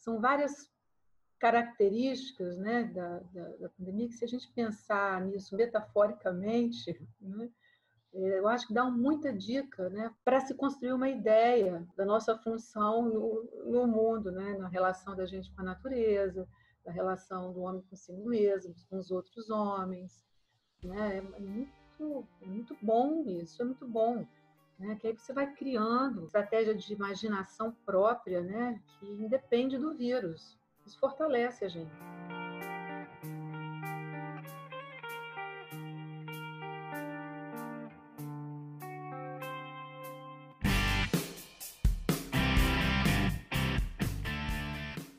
são várias características né, da, da, da, pandemia que, se a gente pensar nisso metaforicamente, né, é, eu acho que dá muita dica né, para se construir uma ideia da nossa função no, no mundo, né, na relação da gente com a natureza, da relação do homem consigo mesmo, com os outros homens. Né? É, muito, é muito bom isso, é muito bom. Né? Que aí você vai criando estratégia de imaginação própria, né? que independe do vírus. Isso fortalece a gente.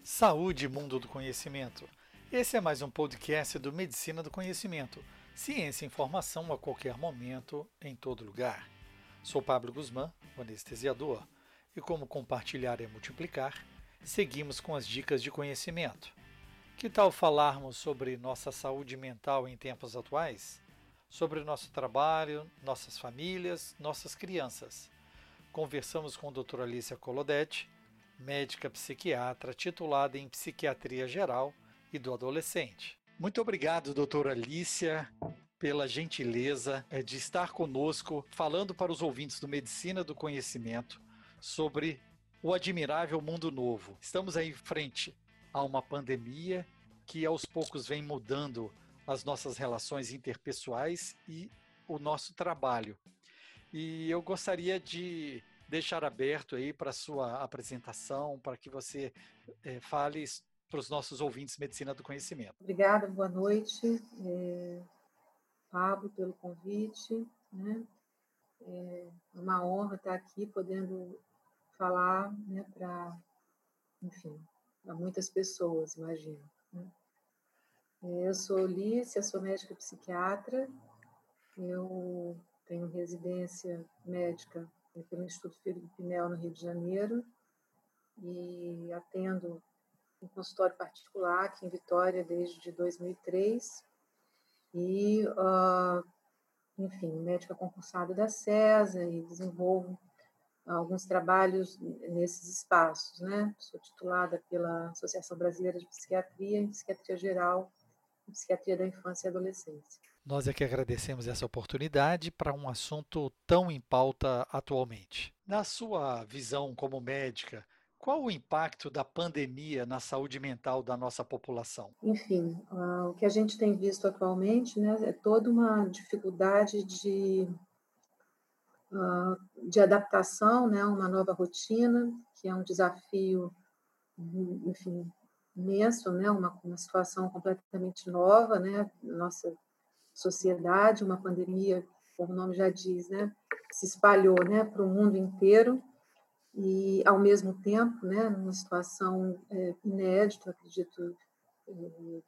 Saúde Mundo do Conhecimento. Esse é mais um podcast do Medicina do Conhecimento. Ciência e informação a qualquer momento, em todo lugar. Sou Pablo Guzmán, o anestesiador, e como compartilhar é multiplicar, seguimos com as dicas de conhecimento. Que tal falarmos sobre nossa saúde mental em tempos atuais? Sobre nosso trabalho, nossas famílias, nossas crianças. Conversamos com a doutora Alicia Colodetti, médica psiquiatra titulada em Psiquiatria Geral e do Adolescente. Muito obrigado, doutora Alicia, pela gentileza eh, de estar conosco, falando para os ouvintes do Medicina do Conhecimento sobre o admirável mundo novo. Estamos aí em frente a uma pandemia que aos poucos vem mudando as nossas relações interpessoais e o nosso trabalho. E eu gostaria de deixar aberto aí para sua apresentação, para que você é, fale para os nossos ouvintes Medicina do Conhecimento. Obrigada, boa noite, é, Pablo, pelo convite. Né? É uma honra estar aqui podendo falar né, para, enfim, para muitas pessoas, imagino. Né? Eu sou Lícia, sou médica psiquiatra, eu tenho residência médica pelo Instituto Felipe Pinel, no Rio de Janeiro, e atendo um consultório particular aqui em Vitória desde 2003. E, uh, enfim, médica concursada da CESA e desenvolvo alguns trabalhos nesses espaços, né? Sou titulada pela Associação Brasileira de Psiquiatria em Psiquiatria Geral e Psiquiatria da Infância e Adolescência. Nós é que agradecemos essa oportunidade para um assunto tão em pauta atualmente. Na sua visão como médica, qual o impacto da pandemia na saúde mental da nossa população? Enfim, uh, o que a gente tem visto atualmente né, é toda uma dificuldade de, uh, de adaptação, né, uma nova rotina, que é um desafio, enfim, imenso, né, uma, uma situação completamente nova, né, nossa sociedade, uma pandemia, como o nome já diz, né, se espalhou, né, para o mundo inteiro e ao mesmo tempo, né, numa situação é, inédita, acredito, é,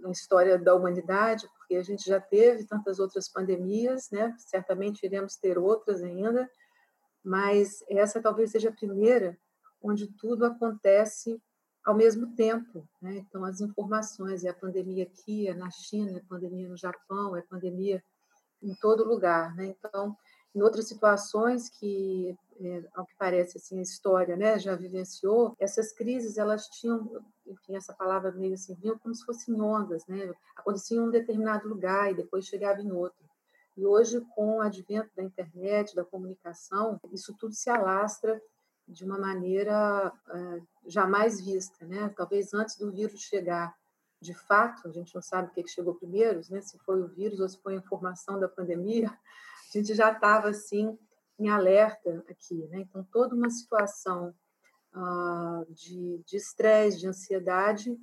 na história da humanidade, porque a gente já teve tantas outras pandemias, né, certamente iremos ter outras ainda, mas essa talvez seja a primeira onde tudo acontece ao mesmo tempo. Né? Então, as informações, é a pandemia aqui, é na China, é pandemia no Japão, é pandemia em todo lugar. Né? Então, em outras situações que, é, ao que parece, assim, a história né, já vivenciou, essas crises, elas tinham, enfim, essa palavra meio assim, vinham como se fossem ondas, né? acontecia em um determinado lugar e depois chegava em outro. E hoje, com o advento da internet, da comunicação, isso tudo se alastra de uma maneira uh, jamais vista, né? Talvez antes do vírus chegar, de fato, a gente não sabe o que chegou primeiro, né? Se foi o vírus ou se foi a informação da pandemia, a gente já estava assim em alerta aqui, né? Então toda uma situação uh, de estresse, de, de ansiedade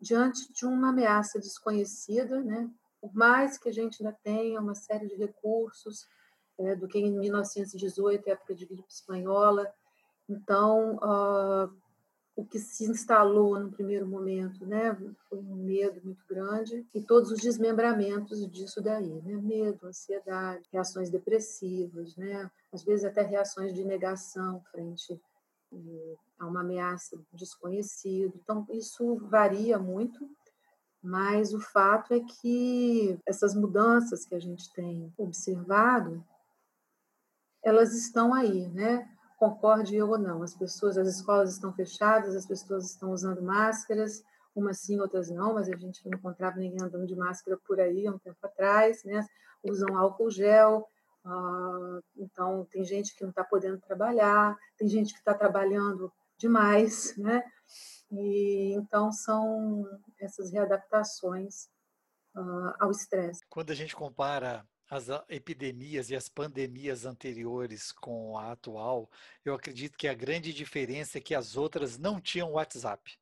diante de uma ameaça desconhecida, né? Por mais que a gente ainda tenha uma série de recursos é, do que em 1918, época de gripe espanhola, então, uh, o que se instalou no primeiro momento, né, foi um medo muito grande e todos os desmembramentos disso daí, né, medo, ansiedade, reações depressivas, né, às vezes até reações de negação frente eh, a uma ameaça desconhecida. Então, isso varia muito, mas o fato é que essas mudanças que a gente tem observado, elas estão aí, né? Concorde eu ou não. As pessoas, as escolas estão fechadas, as pessoas estão usando máscaras, umas sim, outras não, mas a gente não encontrava ninguém andando de máscara por aí há um tempo atrás, né? Usam álcool gel, uh, então tem gente que não está podendo trabalhar, tem gente que está trabalhando demais, né? E então são essas readaptações uh, ao estresse. Quando a gente compara as epidemias e as pandemias anteriores com a atual, eu acredito que a grande diferença é que as outras não tinham WhatsApp.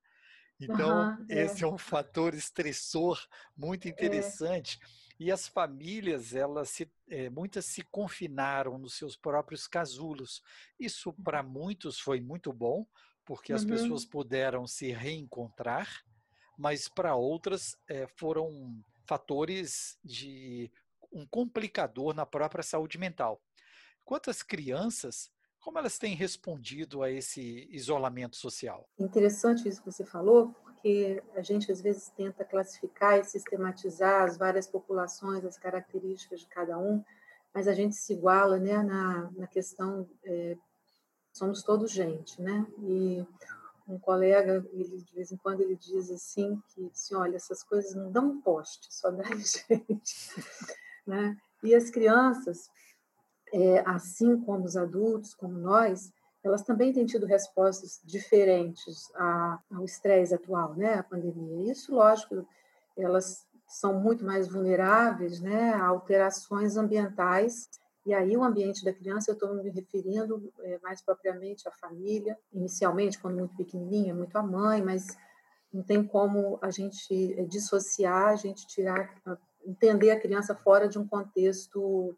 Então, uhum, esse é. é. um fator estressor muito é. interessante. É. E as famílias, elas se, é, muitas se confinaram nos seus próprios casulos. Isso para muitos foi muito bom, porque as uhum. pessoas puderam se reencontrar, mas para outras é, foram fatores de um complicador na própria saúde mental. Quanto às crianças, como elas têm respondido a esse isolamento social? Interessante isso que você falou, porque a gente às vezes tenta classificar e sistematizar as várias populações, as características de cada um, mas a gente se iguala né, na, na questão, é, somos todos gente, né? E um colega, ele, de vez em quando, ele diz assim, que assim, olha, essas coisas não dão poste, só dá gente. Né? E as crianças, é, assim como os adultos, como nós, elas também têm tido respostas diferentes ao estresse atual, né, a pandemia. Isso, lógico, elas são muito mais vulneráveis, né, a alterações ambientais. E aí o ambiente da criança, eu estou me referindo é, mais propriamente à família. Inicialmente, quando muito pequenininha, muito a mãe, mas não tem como a gente é, dissociar, a gente tirar, entender a criança fora de um contexto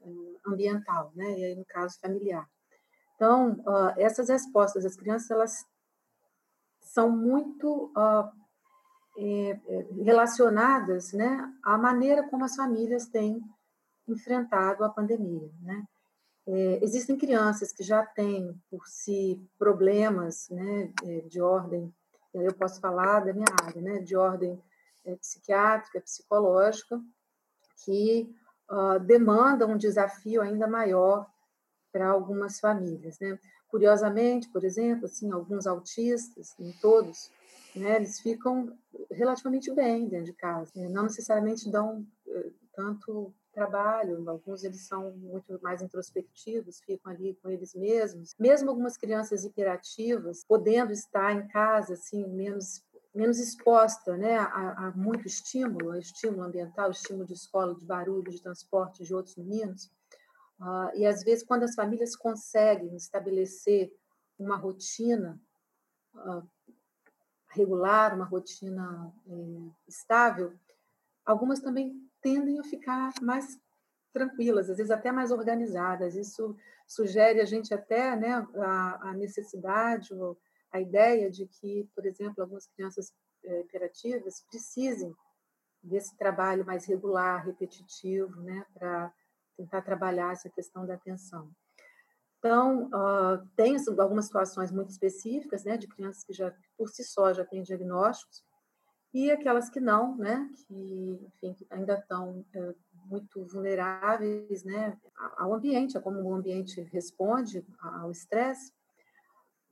é, ambiental, né? E aí no caso familiar. Então, uh, essas respostas das crianças, elas são muito uh, é, relacionadas né, à maneira como as famílias têm enfrentado a pandemia. Né? Existem crianças que já têm por si problemas né, de ordem, eu posso falar da minha área, né, de ordem psiquiátrica, psicológica, que uh, demandam um desafio ainda maior para algumas famílias. Né? Curiosamente, por exemplo, assim, alguns autistas, em todos, né, eles ficam relativamente bem dentro de casa, né? não necessariamente dão uh, tanto trabalho, alguns eles são muito mais introspectivos, ficam ali com eles mesmos. Mesmo algumas crianças hiperativas, podendo estar em casa assim menos menos exposta né, a, a, muito estímulo, a estímulo ambiental, estímulo de escola, de barulho, de transporte de outros meninos, Uh, e às vezes, quando as famílias conseguem estabelecer uma rotina uh, regular, uma rotina é, estável, algumas também tendem a ficar mais tranquilas, às vezes até mais organizadas. Isso sugere a gente até né, a, a necessidade ou a ideia de que, por exemplo, algumas crianças é, hiperativas precisem desse trabalho mais regular, repetitivo, né, para tentar trabalhar essa questão da atenção. Então, uh, tem algumas situações muito específicas, né, de crianças que já, por si só, já têm diagnósticos, e aquelas que não, né, que, enfim, que ainda estão é, muito vulneráveis, né, ao ambiente, a como o ambiente responde ao estresse.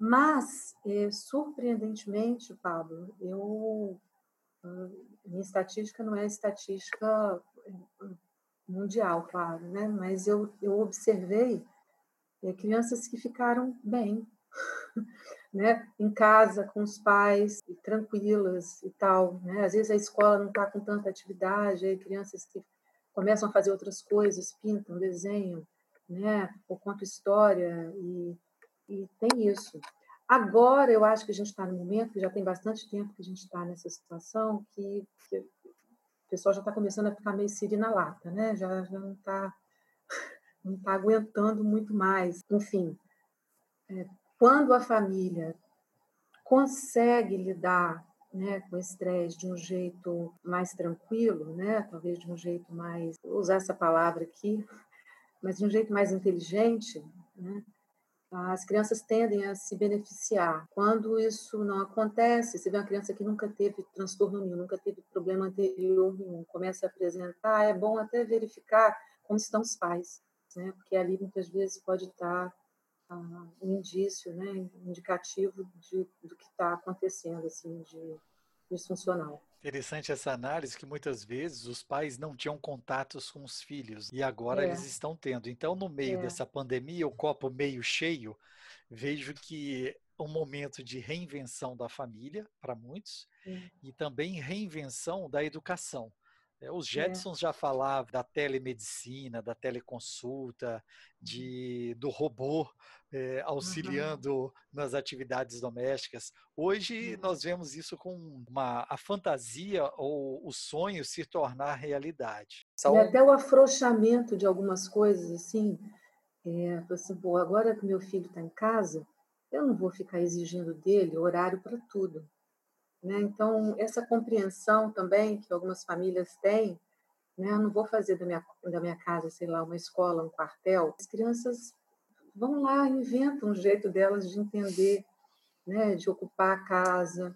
Mas, é, surpreendentemente, Pablo, eu, uh, minha estatística não é estatística mundial, claro, né? Mas eu, eu observei é, crianças que ficaram bem, né? Em casa, com os pais, tranquilas e tal, né? Às vezes a escola não está com tanta atividade, aí crianças que começam a fazer outras coisas, pintam, desenham, né? Ou contam história e, e tem isso. Agora eu acho que a gente está no momento, que já tem bastante tempo que a gente está nessa situação, que, que pessoal já está começando a ficar meio siri na lata, né? Já, já não está não tá aguentando muito mais. Enfim, é, quando a família consegue lidar né, com o estresse de um jeito mais tranquilo, né, talvez de um jeito mais, vou usar essa palavra aqui, mas de um jeito mais inteligente, né, as crianças tendem a se beneficiar. Quando isso não acontece, você vê uma criança que nunca teve transtorno nenhum, nunca teve problema anterior nenhum, começa a apresentar, é bom até verificar como estão os pais, né? porque ali muitas vezes pode estar um indício, né, indicativo de, do que está acontecendo assim de disfuncional. Interessante essa análise que muitas vezes os pais não tinham contatos com os filhos e agora é. eles estão tendo. Então, no meio é. dessa pandemia, o copo meio cheio, vejo que um momento de reinvenção da família para muitos é. e também reinvenção da educação. É, os é. Jetsons já falavam da telemedicina, da teleconsulta, uhum. de, do robô é, auxiliando uhum. nas atividades domésticas. Hoje uhum. nós vemos isso com uma, a fantasia ou o sonho se tornar realidade. E até o afrouxamento de algumas coisas, assim, é, assim, pô, agora que meu filho está em casa, eu não vou ficar exigindo dele horário para tudo. Né? Então, essa compreensão também que algumas famílias têm, né? eu não vou fazer da minha, da minha casa, sei lá, uma escola, um quartel. As crianças vão lá, inventam um jeito delas de entender, né? de ocupar a casa.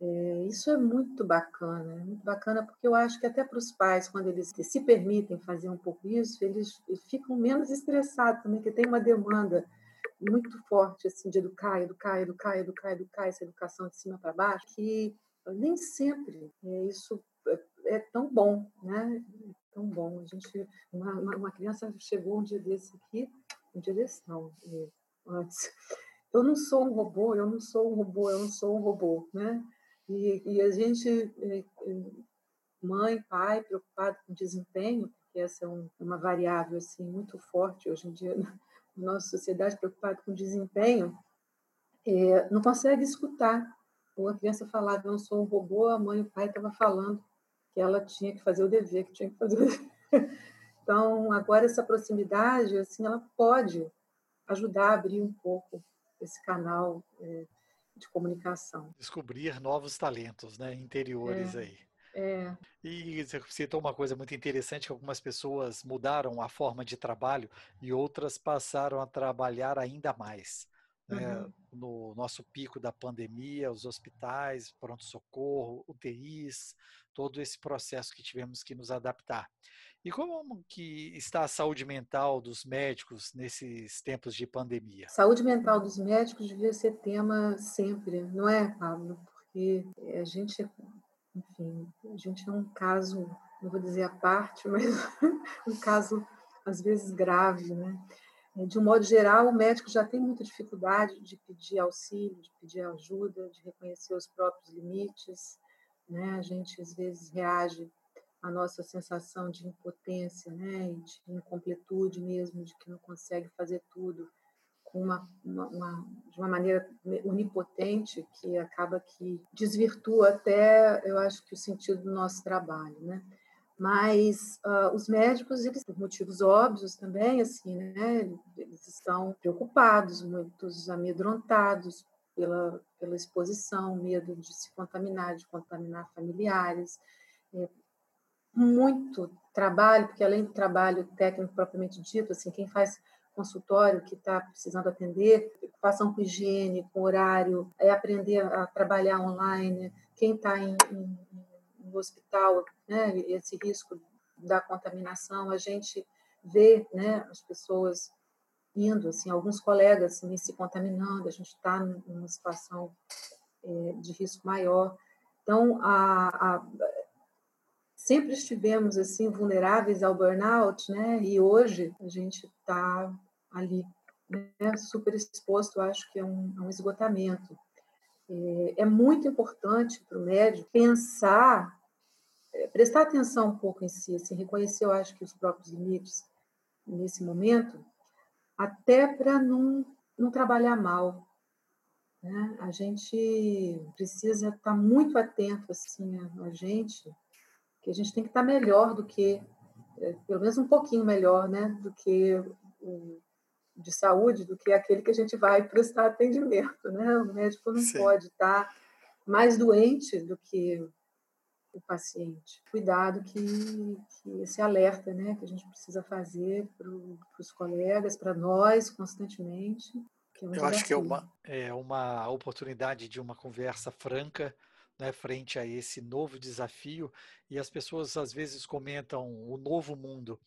É, isso é muito bacana, é muito bacana porque eu acho que até para os pais, quando eles se permitem fazer um pouco isso, eles ficam menos estressados também, porque tem uma demanda muito forte assim de educar, educar, educar, educar, educar essa educação de cima para baixo que nem sempre é, isso é, é tão bom, né? Tão bom. A gente, uma, uma criança chegou um dia desse aqui, um dia desse não, é, antes. Eu não sou um robô, eu não sou um robô, eu não sou um robô, né? E, e a gente, mãe, pai, preocupado com desempenho, porque essa é um, uma variável assim muito forte hoje em dia nossa sociedade preocupada com desempenho, é, não consegue escutar. Ou a criança falava, eu não sou um robô, a mãe e o pai estavam falando que ela tinha que fazer o dever, que tinha que fazer o dever. Então, agora essa proximidade, assim, ela pode ajudar a abrir um pouco esse canal é, de comunicação. Descobrir novos talentos, né, interiores é. aí. É. E você citou uma coisa muito interessante, que algumas pessoas mudaram a forma de trabalho e outras passaram a trabalhar ainda mais. Né? Uhum. No nosso pico da pandemia, os hospitais, pronto-socorro, UTIs, todo esse processo que tivemos que nos adaptar. E como que está a saúde mental dos médicos nesses tempos de pandemia? Saúde mental dos médicos devia ser tema sempre, não é, Pablo? Porque a gente enfim, a gente é um caso, não vou dizer à parte, mas um caso às vezes grave, né? É, de um modo geral, o médico já tem muita dificuldade de pedir auxílio, de pedir ajuda, de reconhecer os próprios limites, né? A gente às vezes reage à nossa sensação de impotência, né? E de incompletude mesmo, de que não consegue fazer tudo uma, uma, uma, de uma maneira onipotente que acaba que desvirtua até, eu acho que o sentido do nosso trabalho, né? Mas uh, os médicos, eles, por motivos óbvios também, assim, né? Eles estão preocupados, muitos amedrontados pela, pela exposição, medo de se contaminar, de contaminar familiares. É, muito trabalho, porque além do trabalho técnico propriamente dito, assim, quem faz consultório que está precisando atender, preocupação com higiene, com horário, é aprender a trabalhar online, quem está em, em, no hospital, né, esse risco da contaminação, a gente vê né, as pessoas indo, assim, alguns colegas assim, se contaminando, a gente está numa situação é, de risco maior. Então, a, a, sempre estivemos assim vulneráveis ao burnout, né? E hoje a gente está ali, né? Super exposto, acho que é um, é um esgotamento. É, é, muito importante para o médico pensar, é, prestar atenção um pouco em si, assim, reconhecer, eu acho que os próprios limites nesse momento, até para não, não trabalhar mal, né? A gente precisa estar muito atento assim a gente que a gente tem que estar melhor do que, é, pelo menos um pouquinho melhor, né, do que o de saúde, do que aquele que a gente vai prestar atendimento, né? O médico não Sim. pode estar mais doente do que o paciente. Cuidado que, que esse alerta, né, que a gente precisa fazer para os colegas, para nós, constantemente. É um Eu acho que é uma, é uma oportunidade de uma conversa franca né, frente a esse novo desafio e as pessoas às vezes comentam o novo mundo.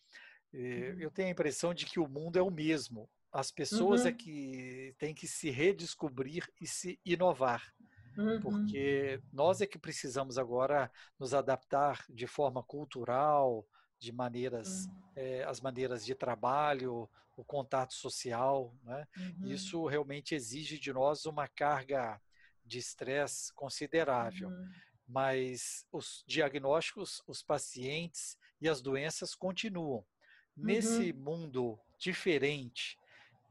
Eh, eu uhum. tenho a impressão de que o mundo é o mesmo, As pessoas é uhum. é que têm que se redescobrir e se inovar. Uhum. Porque nós é que precisamos agora nos adaptar de forma cultural, de maneiras, uhum. as maneiras de trabalho, o contato social. Né? Uhum. Isso realmente exige de nós uma carga de estresse considerável. Uhum. Mas os diagnósticos, os pacientes e as doenças continuam. Nesse uhum. mundo diferente,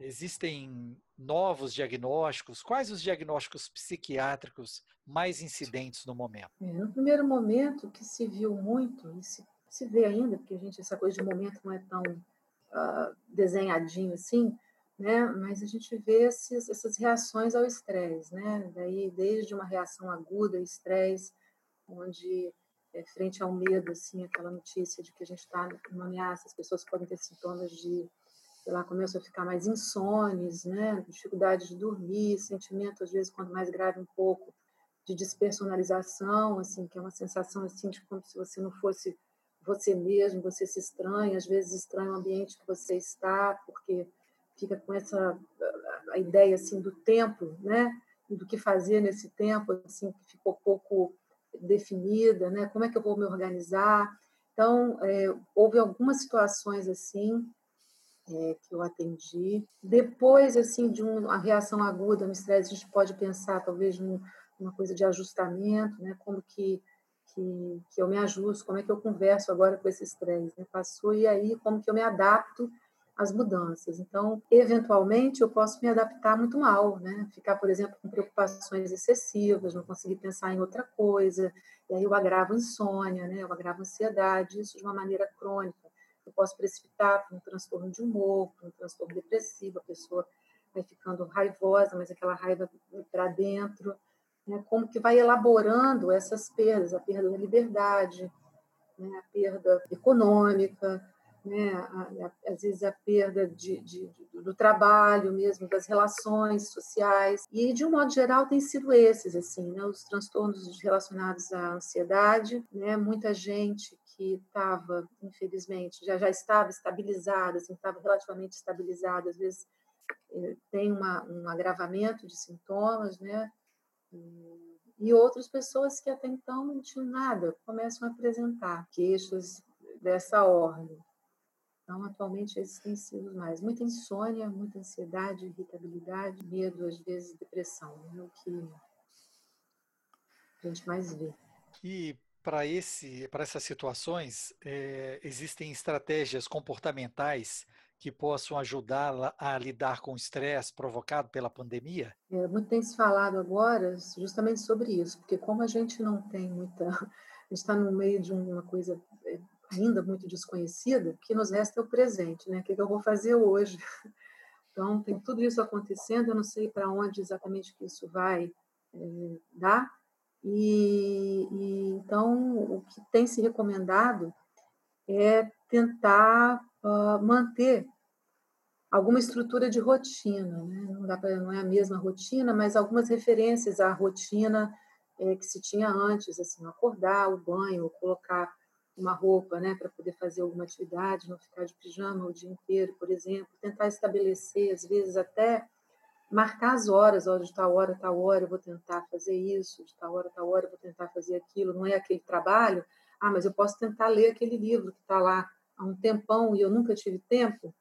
existem novos diagnósticos? Quais os diagnósticos psiquiátricos mais incidentes no momento? É, no primeiro momento, que se viu muito, e se, se vê ainda, porque a gente, essa coisa de momento não é tão uh, desenhadinho assim, né? mas a gente vê esses, essas reações ao estresse, né? Daí, desde uma reação aguda estresse, onde é, frente ao medo, assim, aquela notícia de que a gente está numa ameaça, as pessoas podem ter sintomas de sei lá, começam a ficar mais insones, né? dificuldade de dormir, sentimento, às vezes, quando mais grave um pouco, de despersonalização, assim, que é uma sensação assim de como se você não fosse você mesmo, você se estranha, às vezes estranha o ambiente que você está, porque fica com essa a ideia assim do tempo, né? Do que fazer nesse tempo, assim, que ficou pouco definida, né? Como é que eu vou me organizar? Então, é, houve algumas situações assim é, que eu atendi. Depois, assim, de uma reação aguda no estresse, a gente pode pensar, talvez, numa coisa de ajustamento, né? Como que, que, que eu me ajusto, como é que eu converso agora com esse estresse, né? Passou, e aí como que eu me adapto às mudanças. Então, eventualmente, eu posso me adaptar muito mal, né? Ficar, por exemplo, com preocupações excessivas, não conseguir pensar em outra coisa, e aí eu agravo insônia, né? Eu agravo ansiedade, isso de uma maneira crônica eu posso precipitar para um transtorno de humor, para um transtorno depressivo, a pessoa vai ficando raivosa, mas aquela raiva para dentro, né? como que vai elaborando essas perdas, a perda da liberdade, né? a perda econômica, né? às vezes a perda de, de, do trabalho mesmo, das relações sociais. E, de um modo geral, tem sido esses, assim, né? os transtornos relacionados à ansiedade. Né? Muita gente que estava, infelizmente, já, já estava estabilizada, assim, estava relativamente estabilizada, às vezes eh, tem uma, um agravamento de sintomas, né? E, outras pessoas que até então não tinham nada começam a apresentar queixas dessa ordem. Então, atualmente, esses têm sido mais. Muita insônia, muita ansiedade, irritabilidade, medo, às vezes depressão. É o que a gente mais vê. E para esse, para essas situações, é, existem estratégias comportamentais que possam ajudá-la a lidar com o estresse provocado pela pandemia? É, muito tem se falado agora justamente sobre isso, porque como a gente não tem muita, a gente está no meio de uma coisa ainda muito desconhecida, o que nos resta é o presente, né? O que, eu vou fazer hoje? Então, tem tudo isso acontecendo, eu não sei para onde exatamente que isso vai é, dar, e, e, então o que tem se recomendado é tentar uh, manter alguma estrutura de rotina, né? não, dá pra, não é a mesma rotina, mas algumas referências à rotina é, que se tinha antes, assim, acordar, o banho, colocar uma roupa, né, para poder fazer alguma atividade, não ficar de pijama o dia inteiro, por exemplo, tentar estabelecer, às vezes até marcar as horas, ó, de tal hora, tal hora eu vou tentar fazer isso, de tal hora, tal hora eu vou tentar fazer aquilo, não é aquele trabalho, ah, mas eu posso tentar ler aquele livro que está lá há um tempão e eu nunca tive tempo,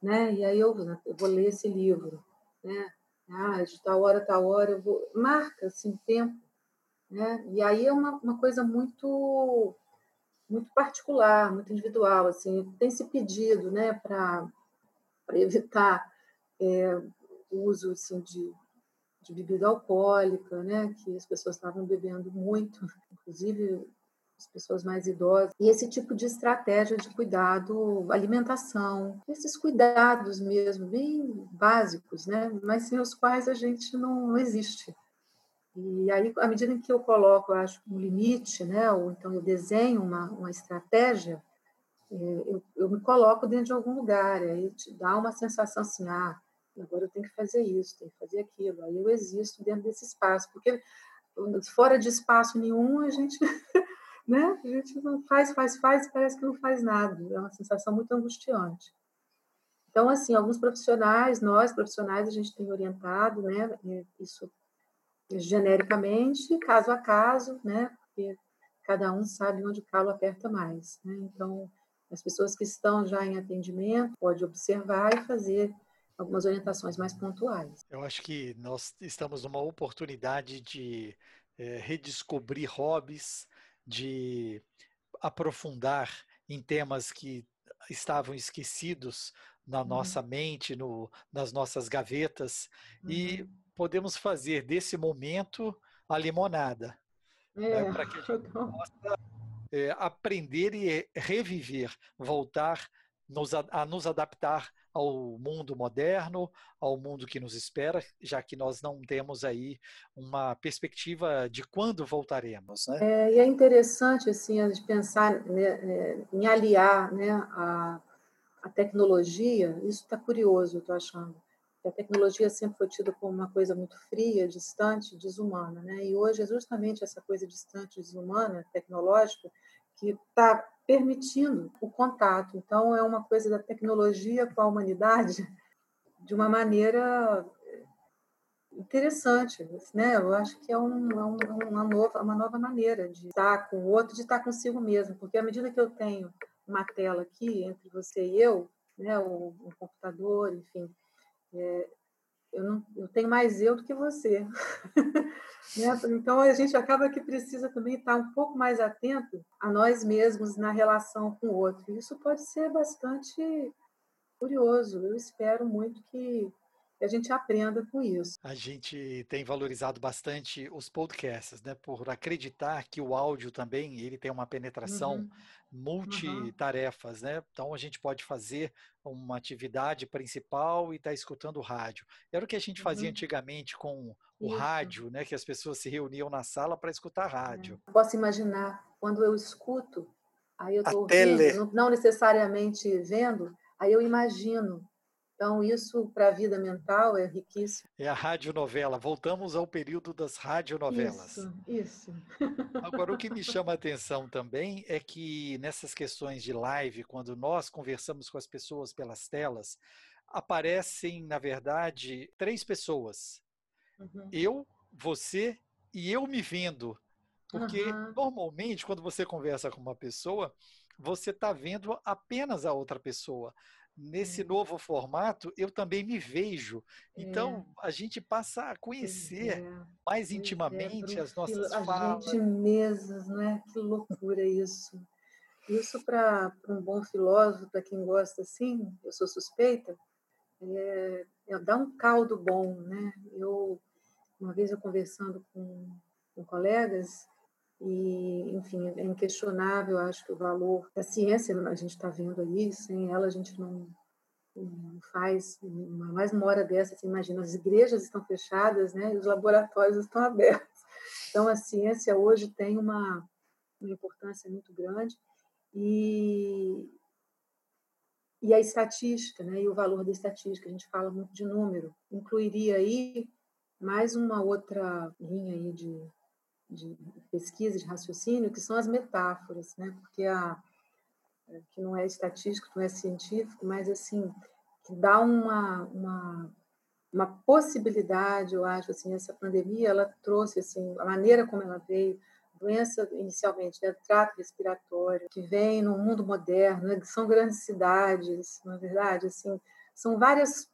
né, e aí eu, eu vou ler esse livro, né, ah, de tal hora, tal hora eu vou, marca, assim, tempo, né, e aí é uma, uma coisa muito muito particular, muito individual, assim, tem se pedido, né, para evitar é, o uso assim, de, de bebida alcoólica, né, que as pessoas estavam bebendo muito, inclusive as pessoas mais idosas, e esse tipo de estratégia de cuidado, alimentação, esses cuidados mesmo, bem básicos, né, mas sem os quais a gente não, não existe. E aí, à medida em que eu coloco, eu acho, um limite, né, ou então eu desenho uma, uma estratégia, é, eu, eu me coloco dentro de algum lugar, aí te dá uma sensação assim, ah, agora eu tenho que fazer isso, tenho que fazer aquilo, aí eu existo dentro desse espaço, porque fora de espaço nenhum a gente, né, a gente não faz, faz, faz, parece que não faz nada, é uma sensação muito angustiante. Então, assim, alguns profissionais, nós profissionais, a gente tem orientado, né, isso genericamente, caso a caso, né, porque cada um sabe onde o calo aperta mais, né? Então, as pessoas que estão já em atendimento pode observar e fazer algumas orientações mais pontuais. Eu acho que nós estamos numa oportunidade de é, redescobrir hobbies, de aprofundar em temas que estavam esquecidos na uhum. nossa mente, no, nas nossas gavetas, uhum. e podemos fazer desse momento a limonada. Né, é, né, para que a gente possa é, aprender e reviver, voltar nos, a nos adaptar ao mundo moderno, ao mundo que nos espera, já que nós não temos aí uma perspectiva de quando voltaremos. Né? É, e é interessante assim a gente pensar né, é, em aliar né, a, a tecnologia. Isso está curioso, eu estou achando. A tecnologia sempre foi tida como uma coisa muito fria, distante, desumana, né? E hoje é justamente essa coisa distante, desumana, tecnológica, que está permitindo o contato. Então, é uma coisa da tecnologia com a humanidade de uma maneira eh, interessante, né? Eu acho que é, um, é uma, nova, uma nova maneira de estar com o outro, de estar consigo mesmo, porque à medida que eu tenho uma tela aqui entre você e eu, né, o, o computador, enfim, é, eu, não, eu tenho mais eu do que você. né? Então, a gente acaba que precisa também estar um pouco mais atento a nós mesmos na relação com o outro. Isso pode ser bastante curioso. Eu espero muito que que a gente aprenda com isso. A gente tem valorizado bastante os podcasts, né? Por acreditar que o áudio também ele tem uma penetração uhum. multitarefas, uhum. né? Então a gente pode fazer uma atividade principal e estar tá escutando o rádio. Era o que a gente fazia uhum. antigamente com o isso. rádio, né? Que as pessoas se reuniam na sala para escutar rádio. É. Posso imaginar quando eu escuto, aí eu estou ouvindo, não necessariamente vendo, aí eu imagino então, isso para a vida mental é riquíssimo. É a radionovela. Voltamos ao período das radionovelas. Isso, isso. Agora, o que me chama a atenção também é que nessas questões de live, quando nós conversamos com as pessoas pelas telas, aparecem, na verdade, três pessoas. Uhum. Eu, você e eu me vendo. Porque uhum. normalmente, quando você conversa com uma pessoa, você está vendo apenas a outra pessoa nesse novo formato, eu também me vejo. Então, é. a gente passa a conhecer é. mais é, intimamente as nossas a falas. A gente né? Que loucura isso. Isso, para um bom filósofo, para quem gosta assim, eu sou suspeita, é, é dá um caldo bom, né? Eu, uma vez eu conversando com, com colegas, e, enfim, é inquestionável, acho que o valor da ciência, a gente está vendo aí, sem ela a gente não, faz, mais uma hora dessa, você imagina, as igrejas estão fechadas, né, e os laboratórios estão abertos. Então, a ciência hoje tem uma, uma importância muito grande e, e a estatística, né, e o valor da estatística, a gente fala muito de número, incluiria aí mais uma outra linha aí de de pesquisa, de raciocínio, que são as metáforas, né? Porque a que não é estatístico, não é científico, mas assim que dá uma, uma uma possibilidade, eu acho assim, essa pandemia ela trouxe assim a maneira como ela veio, doença inicialmente, né, trato respiratório, que vem no mundo moderno, né, são grandes cidades, na é verdade, assim, são várias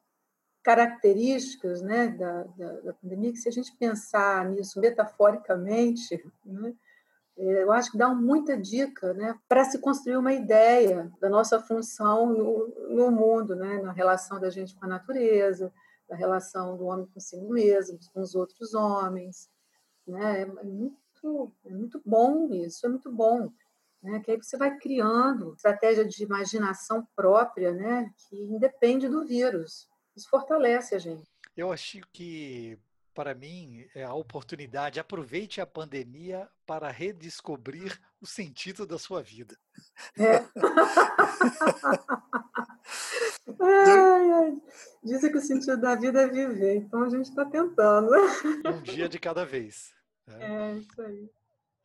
características né, da, da, da, pandemia, que se a gente pensar nisso metaforicamente, né, é, eu acho que dá muita dica né, para se construir uma ideia da nossa função no, no, mundo, né, na relação da gente com a natureza, da relação do homem consigo mesmo, com os outros homens. Né, é, é muito, é muito bom isso, é muito bom. Né, que aí você vai criando estratégia de imaginação própria, né, que independe do vírus. Isso fortalece a gente. Eu acho que, para mim, é a oportunidade. Aproveite a pandemia para redescobrir o sentido da sua vida. É. ai, ai. Dizem que o sentido da vida é viver, então a gente está tentando. Um dia de cada vez. Né? É, isso aí.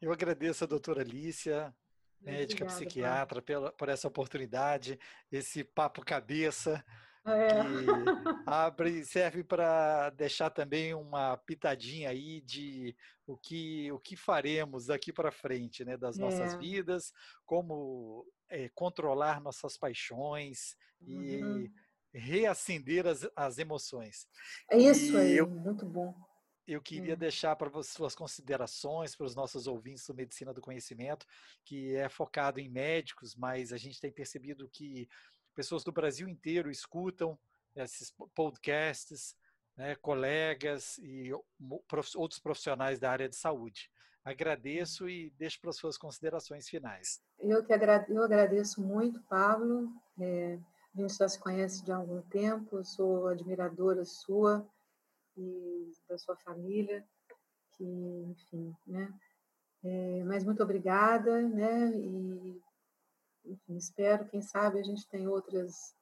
Eu agradeço a doutora Alicia, médica Obrigada, psiquiatra, pela, por essa oportunidade, esse papo cabeça É. Que abre, serve para deixar também uma pitadinha aí de o que, o que faremos daqui para frente, né, das nossas é. vidas, como é, controlar nossas paixões uhum. e reacender as, as emoções. É isso e aí, eu, muito bom. Eu queria hum. deixar para suas considerações para os nossos ouvintes do Medicina do Conhecimento, que é focado em médicos, mas a gente tem percebido que pessoas do Brasil inteiro escutam esses podcasts, né, colegas e outros profissionais da área de saúde. Agradeço e deixo para as suas considerações finais. Eu que agradeço, eu agradeço muito, Pablo. É, a gente já se conhece de algum tempo, sou admiradora sua e da sua família, que, enfim, né? É, mas muito obrigada, né? E enfim, espero, quem sabe, a gente tem outras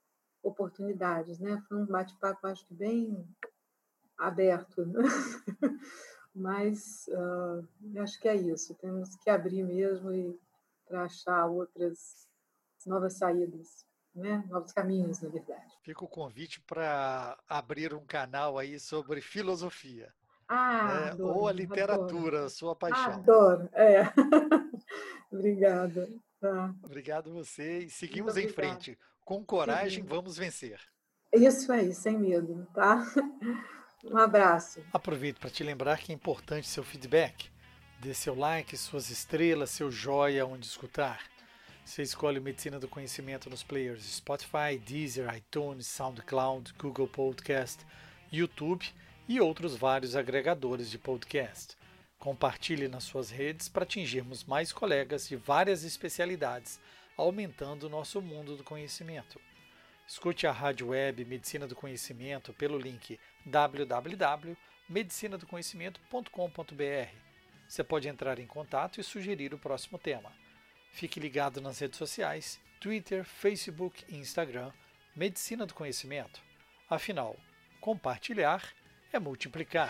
oportunidades, né? Foi um bate-papo, acho que bem aberto, né? mas uh, acho que é isso. Temos que abrir mesmo e para achar outras novas saídas né? novos caminhos, na verdade. Fica o convite para abrir um canal aí sobre filosofia. Ah, né? adoro, Ou a literatura, adoro. sua paixão. Adoro, é. Obrigada. Tá. Obrigado você e seguimos em frente. Com coragem, vamos vencer. Isso aí, sem medo, tá? Um abraço. Aproveito para te lembrar que é importante seu feedback. Dê seu like, suas estrelas, seu joia onde escutar. Você escolhe Medicina do Conhecimento nos players Spotify, Deezer, iTunes, SoundCloud, Google Podcast, YouTube e outros vários agregadores de podcast. Compartilhe nas suas redes para atingirmos mais colegas de várias especialidades, aumentando o nosso mundo do conhecimento. Escute a rádio web Medicina do Conhecimento pelo link www.medicinadoconhecimento.com.br. Você pode entrar em contato e sugerir o próximo tema. Fique ligado nas redes sociais, Twitter, Facebook e Instagram, Medicina do Conhecimento. Afinal, compartilhar é multiplicar.